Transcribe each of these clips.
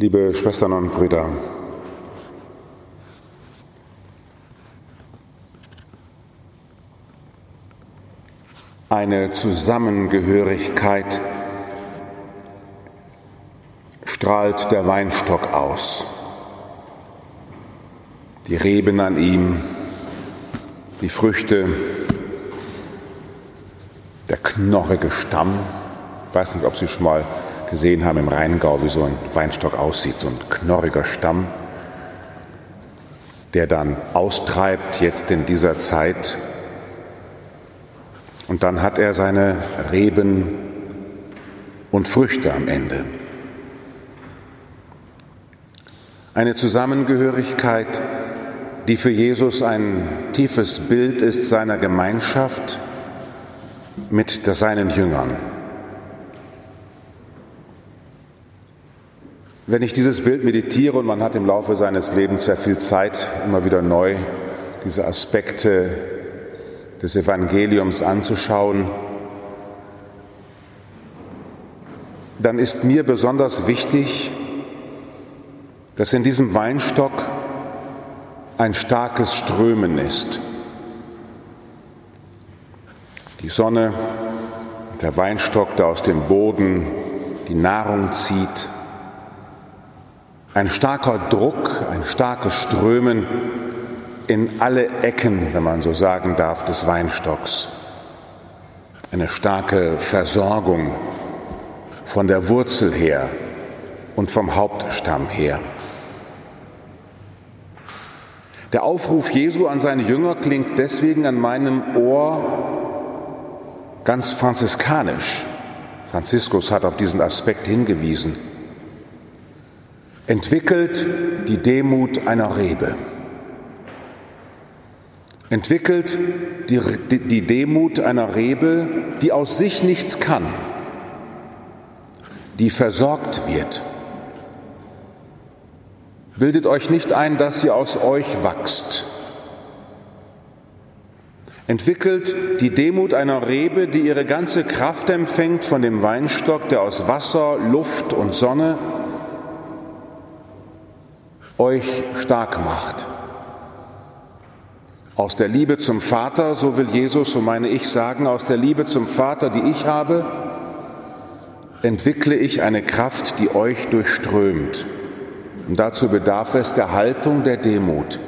Liebe Schwestern und Brüder, eine Zusammengehörigkeit strahlt der Weinstock aus. Die Reben an ihm, die Früchte, der knorrige Stamm. Ich weiß nicht, ob Sie schon mal gesehen haben im Rheingau, wie so ein Weinstock aussieht, so ein knorriger Stamm, der dann austreibt jetzt in dieser Zeit. Und dann hat er seine Reben und Früchte am Ende. Eine Zusammengehörigkeit, die für Jesus ein tiefes Bild ist seiner Gemeinschaft mit seinen Jüngern. Wenn ich dieses Bild meditiere und man hat im Laufe seines Lebens sehr viel Zeit, immer wieder neu diese Aspekte des Evangeliums anzuschauen, dann ist mir besonders wichtig, dass in diesem Weinstock ein starkes Strömen ist. Die Sonne, der Weinstock, der aus dem Boden die Nahrung zieht, ein starker Druck, ein starkes Strömen in alle Ecken, wenn man so sagen darf, des Weinstocks. Eine starke Versorgung von der Wurzel her und vom Hauptstamm her. Der Aufruf Jesu an seine Jünger klingt deswegen an meinem Ohr ganz franziskanisch. Franziskus hat auf diesen Aspekt hingewiesen entwickelt die Demut einer Rebe. Entwickelt die, die Demut einer Rebe, die aus sich nichts kann, die versorgt wird. Bildet euch nicht ein, dass ihr aus euch wächst. Entwickelt die Demut einer Rebe, die ihre ganze Kraft empfängt von dem Weinstock, der aus Wasser, Luft und Sonne euch stark macht. Aus der Liebe zum Vater, so will Jesus, so meine ich sagen, aus der Liebe zum Vater, die ich habe, entwickle ich eine Kraft, die euch durchströmt. Und dazu bedarf es der Haltung der Demut.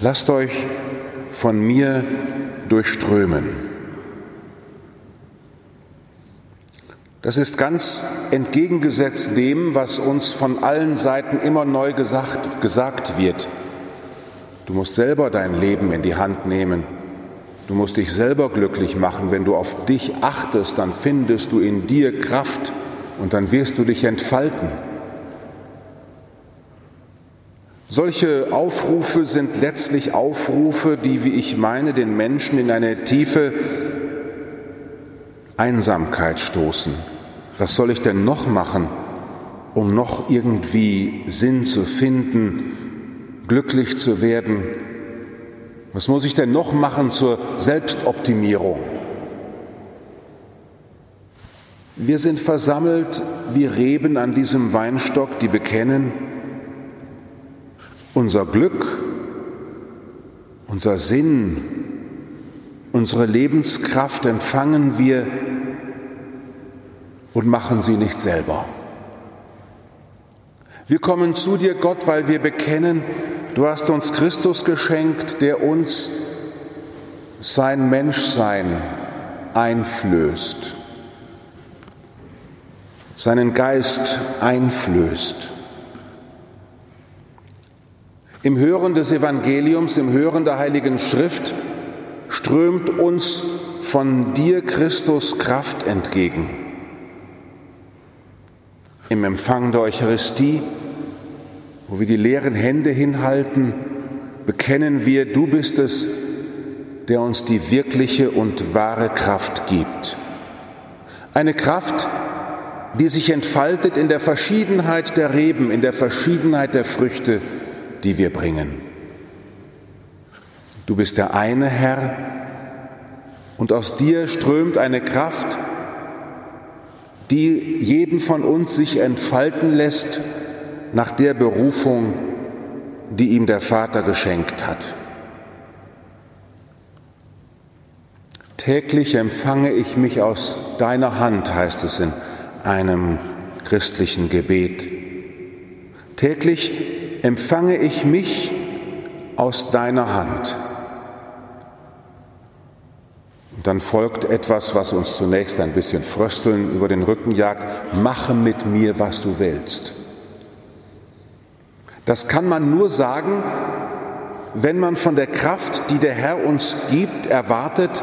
Lasst euch von mir durchströmen. Das ist ganz entgegengesetzt dem, was uns von allen Seiten immer neu gesagt, gesagt wird. Du musst selber dein Leben in die Hand nehmen. Du musst dich selber glücklich machen. Wenn du auf dich achtest, dann findest du in dir Kraft und dann wirst du dich entfalten. Solche Aufrufe sind letztlich Aufrufe, die, wie ich meine, den Menschen in eine tiefe Einsamkeit stoßen. Was soll ich denn noch machen, um noch irgendwie Sinn zu finden, glücklich zu werden? Was muss ich denn noch machen zur Selbstoptimierung? Wir sind versammelt wie Reben an diesem Weinstock, die bekennen, unser Glück, unser Sinn, unsere Lebenskraft empfangen wir und machen sie nicht selber. Wir kommen zu dir, Gott, weil wir bekennen, du hast uns Christus geschenkt, der uns sein Menschsein einflößt, seinen Geist einflößt. Im Hören des Evangeliums, im Hören der Heiligen Schrift strömt uns von dir, Christus, Kraft entgegen im Empfang der Eucharistie, wo wir die leeren Hände hinhalten, bekennen wir, du bist es, der uns die wirkliche und wahre Kraft gibt. Eine Kraft, die sich entfaltet in der Verschiedenheit der Reben, in der Verschiedenheit der Früchte, die wir bringen. Du bist der eine Herr und aus dir strömt eine Kraft, die jeden von uns sich entfalten lässt nach der Berufung, die ihm der Vater geschenkt hat. Täglich empfange ich mich aus deiner Hand, heißt es in einem christlichen Gebet. Täglich empfange ich mich aus deiner Hand. Dann folgt etwas, was uns zunächst ein bisschen Frösteln über den Rücken jagt. Mache mit mir, was du willst. Das kann man nur sagen, wenn man von der Kraft, die der Herr uns gibt, erwartet,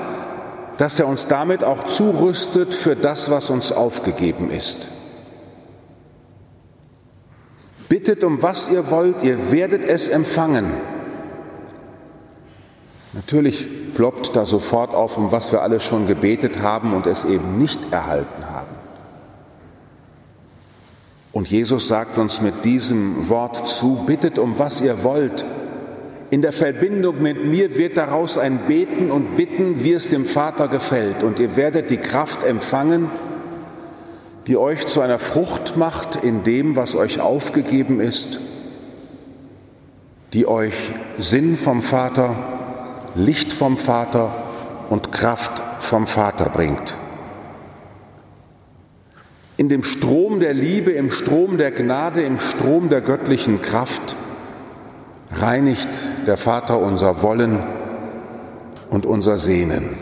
dass er uns damit auch zurüstet für das, was uns aufgegeben ist. Bittet um was ihr wollt, ihr werdet es empfangen. Natürlich ploppt da sofort auf, um was wir alle schon gebetet haben und es eben nicht erhalten haben. Und Jesus sagt uns mit diesem Wort zu, bittet um was ihr wollt, in der Verbindung mit mir wird daraus ein Beten und Bitten, wie es dem Vater gefällt. Und ihr werdet die Kraft empfangen, die euch zu einer Frucht macht in dem, was euch aufgegeben ist, die euch Sinn vom Vater, Licht vom Vater und Kraft vom Vater bringt. In dem Strom der Liebe, im Strom der Gnade, im Strom der göttlichen Kraft reinigt der Vater unser Wollen und unser Sehnen.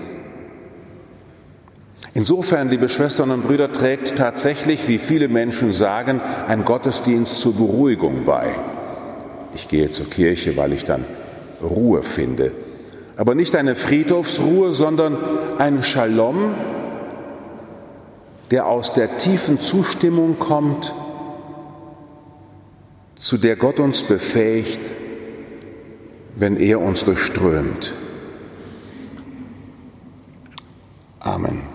Insofern, liebe Schwestern und Brüder, trägt tatsächlich, wie viele Menschen sagen, ein Gottesdienst zur Beruhigung bei. Ich gehe zur Kirche, weil ich dann Ruhe finde. Aber nicht eine Friedhofsruhe, sondern ein Shalom, der aus der tiefen Zustimmung kommt, zu der Gott uns befähigt, wenn er uns durchströmt. Amen.